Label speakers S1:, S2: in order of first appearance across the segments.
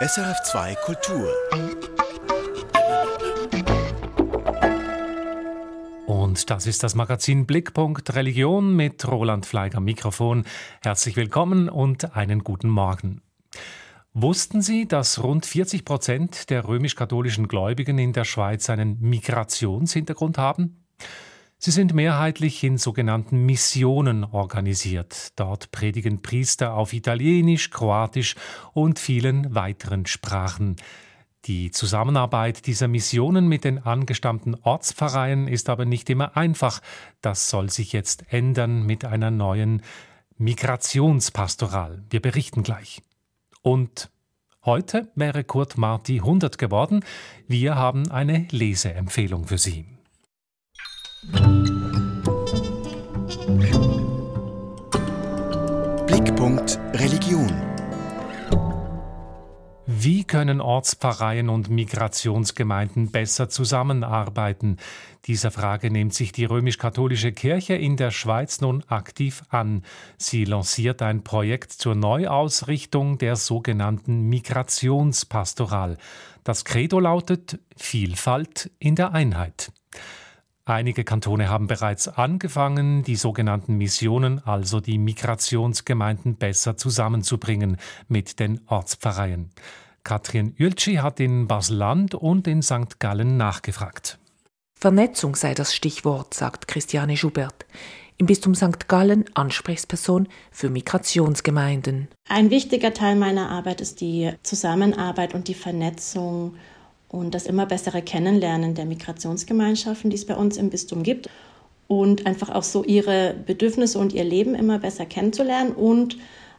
S1: SRF2 Kultur.
S2: Und das ist das Magazin Blickpunkt Religion mit Roland Fleiger Mikrofon. Herzlich willkommen und einen guten Morgen. Wussten Sie, dass rund 40 Prozent der römisch-katholischen Gläubigen in der Schweiz einen Migrationshintergrund haben? Sie sind mehrheitlich in sogenannten Missionen organisiert. Dort predigen Priester auf Italienisch, Kroatisch und vielen weiteren Sprachen. Die Zusammenarbeit dieser Missionen mit den angestammten Ortspfarreien ist aber nicht immer einfach. Das soll sich jetzt ändern mit einer neuen Migrationspastoral. Wir berichten gleich. Und heute wäre Kurt Marti 100 geworden. Wir haben eine Leseempfehlung für Sie.
S1: Blickpunkt Religion.
S2: Wie können Ortspfarreien und Migrationsgemeinden besser zusammenarbeiten? Dieser Frage nimmt sich die römisch-katholische Kirche in der Schweiz nun aktiv an. Sie lanciert ein Projekt zur Neuausrichtung der sogenannten Migrationspastoral. Das Credo lautet Vielfalt in der Einheit. Einige Kantone haben bereits angefangen, die sogenannten Missionen, also die Migrationsgemeinden, besser zusammenzubringen mit den Ortspfarreien. Katrin Ülci hat in Basel-Land und in St. Gallen nachgefragt.
S3: Vernetzung sei das Stichwort, sagt Christiane Schubert. Im Bistum St. Gallen Ansprechperson für Migrationsgemeinden.
S4: Ein wichtiger Teil meiner Arbeit ist die Zusammenarbeit und die Vernetzung und das immer bessere Kennenlernen der Migrationsgemeinschaften, die es bei uns im Bistum gibt und einfach auch so ihre Bedürfnisse und ihr Leben immer besser kennenzulernen und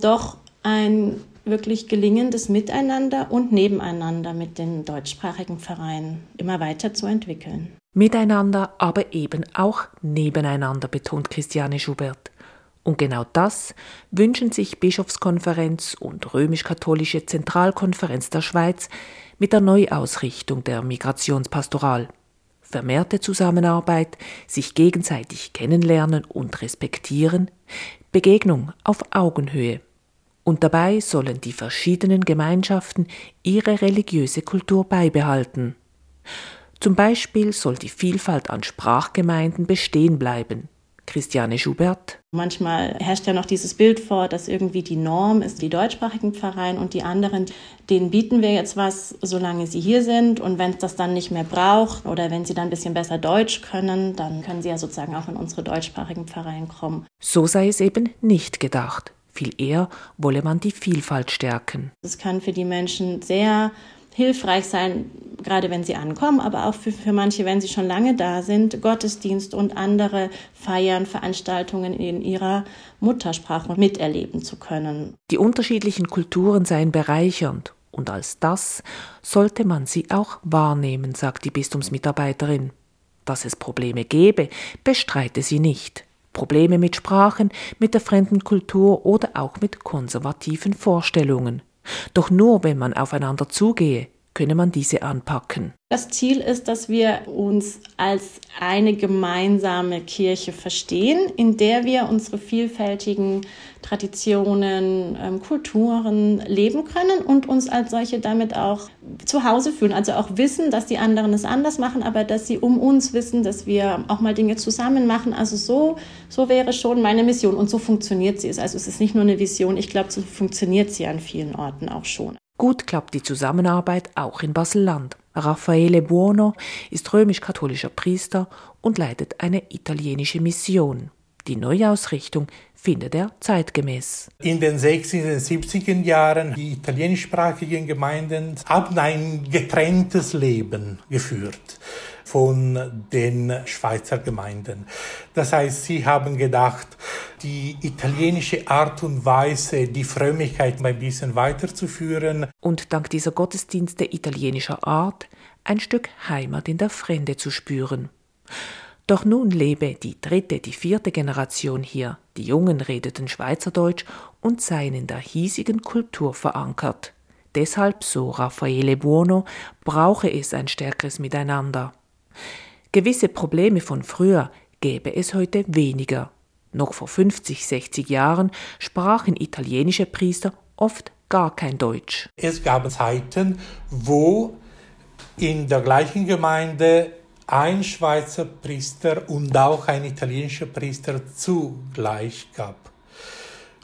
S4: doch ein wirklich gelingendes Miteinander und Nebeneinander mit den deutschsprachigen Vereinen immer weiter zu entwickeln.
S3: Miteinander, aber eben auch nebeneinander, betont Christiane Schubert. Und genau das wünschen sich Bischofskonferenz und römisch-katholische Zentralkonferenz der Schweiz mit der Neuausrichtung der Migrationspastoral. Vermehrte Zusammenarbeit, sich gegenseitig kennenlernen und respektieren, Begegnung auf Augenhöhe. Und dabei sollen die verschiedenen Gemeinschaften ihre religiöse Kultur beibehalten. Zum Beispiel soll die Vielfalt an Sprachgemeinden bestehen bleiben. Christiane Schubert.
S4: Manchmal herrscht ja noch dieses Bild vor, dass irgendwie die Norm ist, die deutschsprachigen Pfarreien und die anderen, denen bieten wir jetzt was, solange sie hier sind. Und wenn es das dann nicht mehr braucht oder wenn sie dann ein bisschen besser Deutsch können, dann können sie ja sozusagen auch in unsere deutschsprachigen Pfarreien kommen.
S3: So sei es eben nicht gedacht. Viel eher wolle man die Vielfalt stärken.
S4: Es kann für die Menschen sehr hilfreich sein, gerade wenn sie ankommen, aber auch für, für manche, wenn sie schon lange da sind, Gottesdienst und andere Feiern, Veranstaltungen in ihrer Muttersprache miterleben zu können.
S3: Die unterschiedlichen Kulturen seien bereichernd und als das sollte man sie auch wahrnehmen, sagt die Bistumsmitarbeiterin. Dass es Probleme gebe, bestreite sie nicht. Probleme mit Sprachen, mit der fremden Kultur oder auch mit konservativen Vorstellungen. Doch nur wenn man aufeinander zugehe, könne man diese anpacken.
S4: Das Ziel ist, dass wir uns als eine gemeinsame Kirche verstehen, in der wir unsere vielfältigen Traditionen, ähm, Kulturen leben können und uns als solche damit auch zu Hause fühlen. Also auch wissen, dass die anderen es anders machen, aber dass sie um uns wissen, dass wir auch mal Dinge zusammen machen. Also so, so wäre schon meine Mission und so funktioniert sie. Also es ist nicht nur eine Vision, ich glaube, so funktioniert sie an vielen Orten auch schon.
S3: Gut klappt die Zusammenarbeit auch in Basel-Land. Raffaele Buono ist römisch-katholischer Priester und leitet eine italienische Mission. Die Neuausrichtung findet er zeitgemäß.
S5: In den 60er, 70er Jahren die italienischsprachigen Gemeinden haben ein getrenntes Leben geführt von den Schweizer Gemeinden. Das heißt, sie haben gedacht, die italienische Art und Weise, die Frömmigkeit ein bisschen weiterzuführen.
S3: Und dank dieser Gottesdienste italienischer Art ein Stück Heimat in der Fremde zu spüren. Doch nun lebe die dritte, die vierte Generation hier. Die Jungen redeten Schweizerdeutsch und seien in der hiesigen Kultur verankert. Deshalb, so Raffaele Buono, brauche es ein stärkeres Miteinander. Gewisse Probleme von früher gäbe es heute weniger. Noch vor 50, 60 Jahren sprachen italienische Priester oft gar kein Deutsch.
S5: Es gab Zeiten, wo in der gleichen Gemeinde ein Schweizer Priester und auch ein italienischer Priester zugleich gab.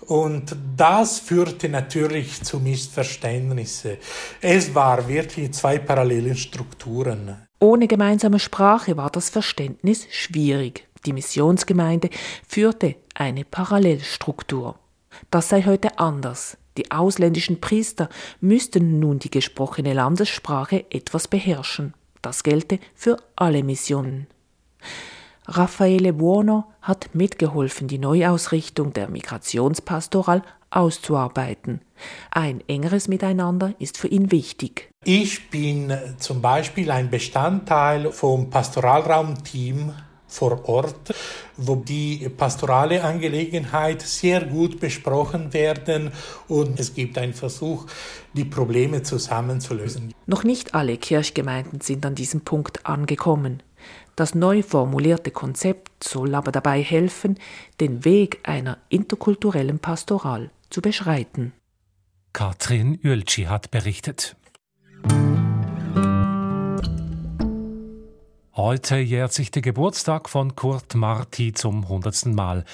S5: Und das führte natürlich zu Missverständnissen. Es war wirklich zwei parallele Strukturen.
S3: Ohne gemeinsame Sprache war das Verständnis schwierig. Die Missionsgemeinde führte eine Parallelstruktur. Das sei heute anders. Die ausländischen Priester müssten nun die gesprochene Landessprache etwas beherrschen. Das gelte für alle Missionen. Raffaele Buono hat mitgeholfen, die Neuausrichtung der Migrationspastoral auszuarbeiten. Ein engeres Miteinander ist für ihn wichtig.
S5: Ich bin zum Beispiel ein Bestandteil vom Pastoralraumteam vor Ort, wo die pastorale Angelegenheit sehr gut besprochen werden und es gibt einen Versuch, die Probleme zusammenzulösen.
S3: Noch nicht alle Kirchgemeinden sind an diesem Punkt angekommen. Das neu formulierte Konzept soll aber dabei helfen, den Weg einer interkulturellen Pastoral zu beschreiten.
S2: Katrin Ölci hat berichtet. Heute jährt sich der Geburtstag von Kurt Marti zum hundertsten Mal.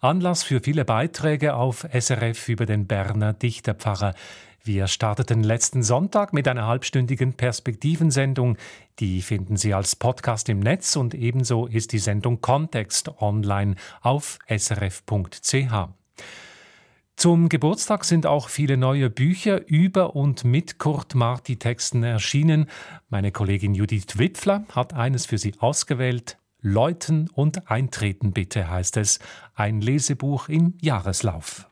S2: Anlass für viele Beiträge auf SRF über den Berner Dichterpfarrer. Wir starteten letzten Sonntag mit einer halbstündigen Perspektivensendung. Die finden Sie als Podcast im Netz und ebenso ist die Sendung Kontext online auf srf.ch. Zum Geburtstag sind auch viele neue Bücher über und mit Kurt Marti Texten erschienen. Meine Kollegin Judith Wipfler hat eines für Sie ausgewählt. Läuten und Eintreten bitte heißt es. Ein Lesebuch im Jahreslauf.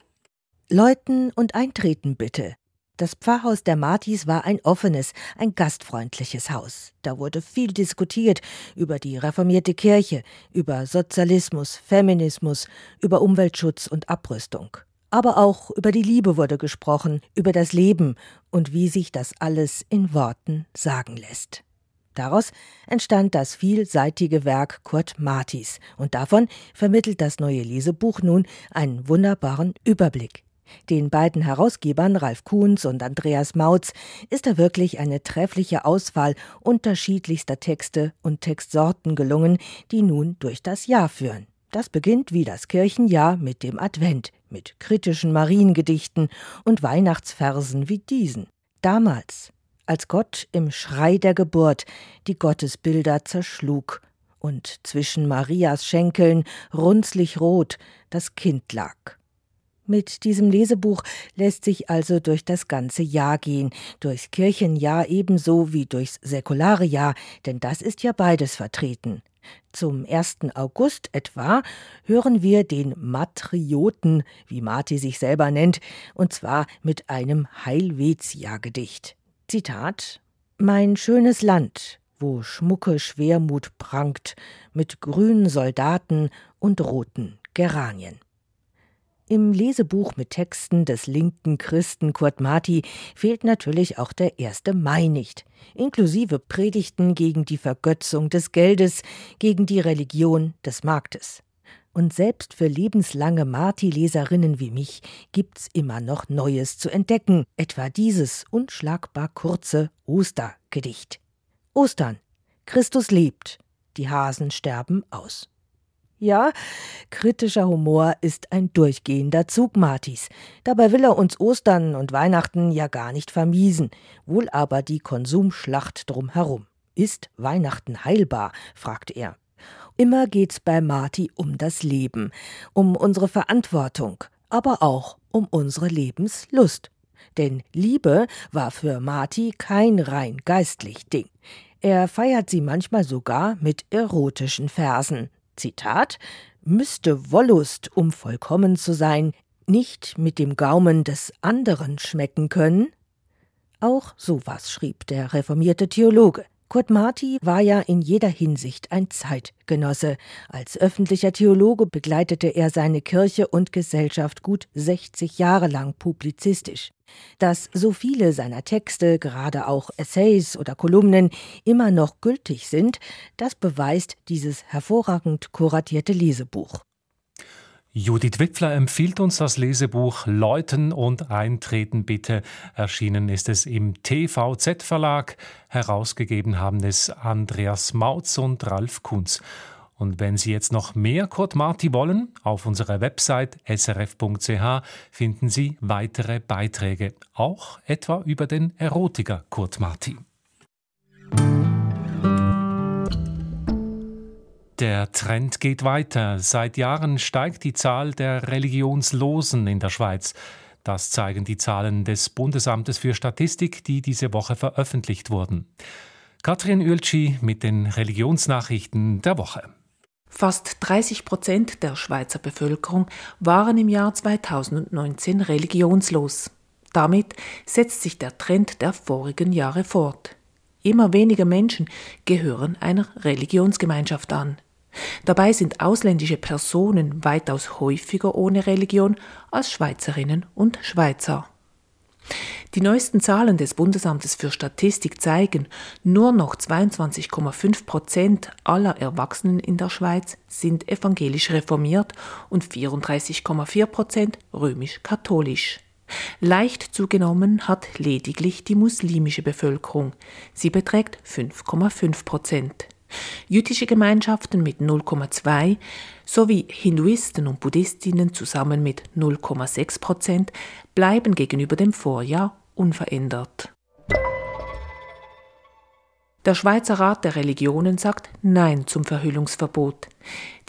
S6: Läuten und Eintreten bitte. Das Pfarrhaus der Martis war ein offenes, ein gastfreundliches Haus. Da wurde viel diskutiert über die reformierte Kirche, über Sozialismus, Feminismus, über Umweltschutz und Abrüstung. Aber auch über die Liebe wurde gesprochen, über das Leben und wie sich das alles in Worten sagen lässt. Daraus entstand das vielseitige Werk Kurt Martis, und davon vermittelt das neue Lesebuch nun einen wunderbaren Überblick. Den beiden Herausgebern Ralf Kuhns und Andreas Mautz ist da wirklich eine treffliche Auswahl unterschiedlichster Texte und Textsorten gelungen, die nun durch das Jahr führen. Das beginnt wie das Kirchenjahr mit dem Advent, mit kritischen Mariengedichten und Weihnachtsversen wie diesen. Damals, als Gott im Schrei der Geburt die Gottesbilder zerschlug und zwischen Marias Schenkeln runzlig rot das Kind lag. Mit diesem Lesebuch lässt sich also durch das ganze Jahr gehen, durchs Kirchenjahr ebenso wie durchs säkulare Jahr, denn das ist ja beides vertreten. Zum 1. August etwa hören wir den Matrioten, wie Marti sich selber nennt, und zwar mit einem Heilwetia-Gedicht. Zitat Mein schönes Land, wo schmucke Schwermut prangt, mit grünen Soldaten und roten Geranien. Im Lesebuch mit Texten des linken Christen Kurt Marti fehlt natürlich auch der 1. Mai nicht, inklusive Predigten gegen die Vergötzung des Geldes, gegen die Religion des Marktes. Und selbst für lebenslange Marti-Leserinnen wie mich gibt's immer noch Neues zu entdecken, etwa dieses unschlagbar kurze Ostergedicht. Ostern. Christus lebt. Die Hasen sterben aus. Ja, kritischer Humor ist ein durchgehender Zug Martis. Dabei will er uns Ostern und Weihnachten ja gar nicht vermiesen, wohl aber die Konsumschlacht drumherum. Ist Weihnachten heilbar? fragt er. Immer geht's bei Marti um das Leben, um unsere Verantwortung, aber auch um unsere Lebenslust. Denn Liebe war für Marti kein rein geistlich Ding. Er feiert sie manchmal sogar mit erotischen Versen. Zitat, müsste Wollust, um vollkommen zu sein, nicht mit dem Gaumen des anderen schmecken können? Auch sowas schrieb der reformierte Theologe. Kurt Marti war ja in jeder Hinsicht ein Zeitgenosse. Als öffentlicher Theologe begleitete er seine Kirche und Gesellschaft gut 60 Jahre lang publizistisch. Dass so viele seiner Texte, gerade auch Essays oder Kolumnen, immer noch gültig sind, das beweist dieses hervorragend kuratierte Lesebuch.
S2: Judith Wipfler empfiehlt uns das Lesebuch Läuten und Eintreten bitte. Erschienen ist es im TVZ Verlag. Herausgegeben haben es Andreas Mautz und Ralf Kunz. Und wenn Sie jetzt noch mehr Kurt Marti wollen, auf unserer Website srf.ch finden Sie weitere Beiträge, auch etwa über den Erotiker Kurt Marti. Der Trend geht weiter. Seit Jahren steigt die Zahl der Religionslosen in der Schweiz. Das zeigen die Zahlen des Bundesamtes für Statistik, die diese Woche veröffentlicht wurden. Katrin Ueltschi mit den Religionsnachrichten der Woche.
S3: Fast 30 Prozent der Schweizer Bevölkerung waren im Jahr 2019 religionslos. Damit setzt sich der Trend der vorigen Jahre fort. Immer weniger Menschen gehören einer Religionsgemeinschaft an. Dabei sind ausländische Personen weitaus häufiger ohne Religion als Schweizerinnen und Schweizer. Die neuesten Zahlen des Bundesamtes für Statistik zeigen, nur noch 22,5 Prozent aller Erwachsenen in der Schweiz sind evangelisch reformiert und 34,4 Prozent römisch-katholisch. Leicht zugenommen hat lediglich die muslimische Bevölkerung. Sie beträgt 5,5 Prozent jüdische Gemeinschaften mit 0,2 sowie Hinduisten und Buddhistinnen zusammen mit 0,6 Prozent bleiben gegenüber dem Vorjahr unverändert. Der Schweizer Rat der Religionen sagt Nein zum Verhüllungsverbot.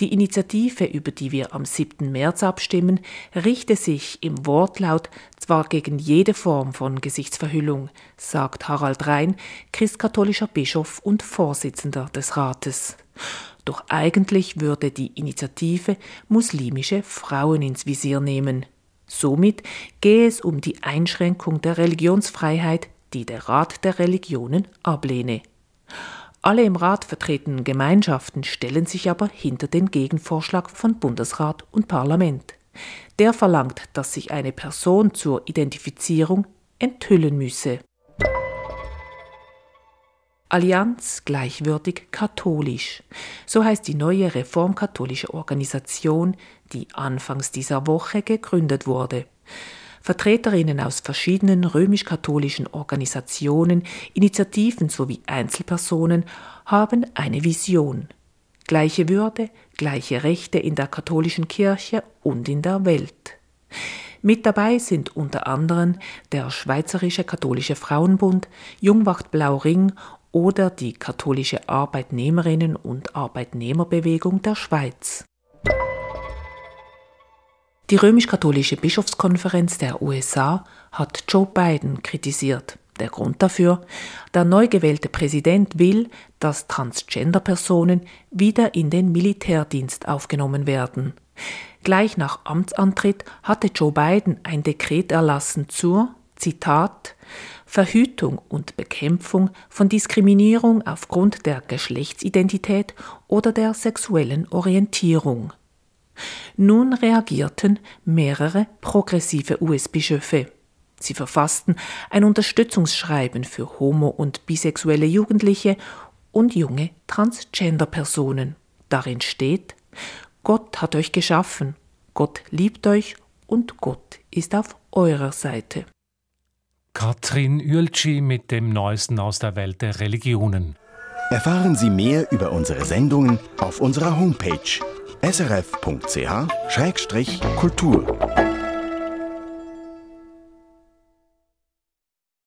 S3: Die Initiative, über die wir am 7. März abstimmen, richte sich im Wortlaut zwar gegen jede Form von Gesichtsverhüllung, sagt Harald Rhein, christkatholischer Bischof und Vorsitzender des Rates. Doch eigentlich würde die Initiative muslimische Frauen ins Visier nehmen. Somit gehe es um die Einschränkung der Religionsfreiheit, die der Rat der Religionen ablehne. Alle im Rat vertretenen Gemeinschaften stellen sich aber hinter den Gegenvorschlag von Bundesrat und Parlament. Der verlangt, dass sich eine Person zur Identifizierung enthüllen müsse. Allianz gleichwürdig katholisch. So heißt die neue reformkatholische Organisation, die anfangs dieser Woche gegründet wurde. Vertreterinnen aus verschiedenen römisch-katholischen Organisationen, Initiativen sowie Einzelpersonen haben eine Vision. Gleiche Würde, gleiche Rechte in der katholischen Kirche und in der Welt. Mit dabei sind unter anderem der Schweizerische Katholische Frauenbund, Jungwacht Blau Ring oder die katholische Arbeitnehmerinnen und Arbeitnehmerbewegung der Schweiz. Die römisch-katholische Bischofskonferenz der USA hat Joe Biden kritisiert. Der Grund dafür, der neu gewählte Präsident will, dass Transgender-Personen wieder in den Militärdienst aufgenommen werden. Gleich nach Amtsantritt hatte Joe Biden ein Dekret erlassen zur, Zitat, Verhütung und Bekämpfung von Diskriminierung aufgrund der Geschlechtsidentität oder der sexuellen Orientierung. Nun reagierten mehrere progressive US-Bischöfe. Sie verfassten ein Unterstützungsschreiben für homo- und bisexuelle Jugendliche und junge Transgender-Personen. Darin steht, Gott hat euch geschaffen, Gott liebt euch und Gott ist auf eurer Seite.
S2: Katrin Ueltschi mit dem Neuesten aus der Welt der Religionen.
S1: Erfahren Sie mehr über unsere Sendungen auf unserer Homepage srf.ch-kultur.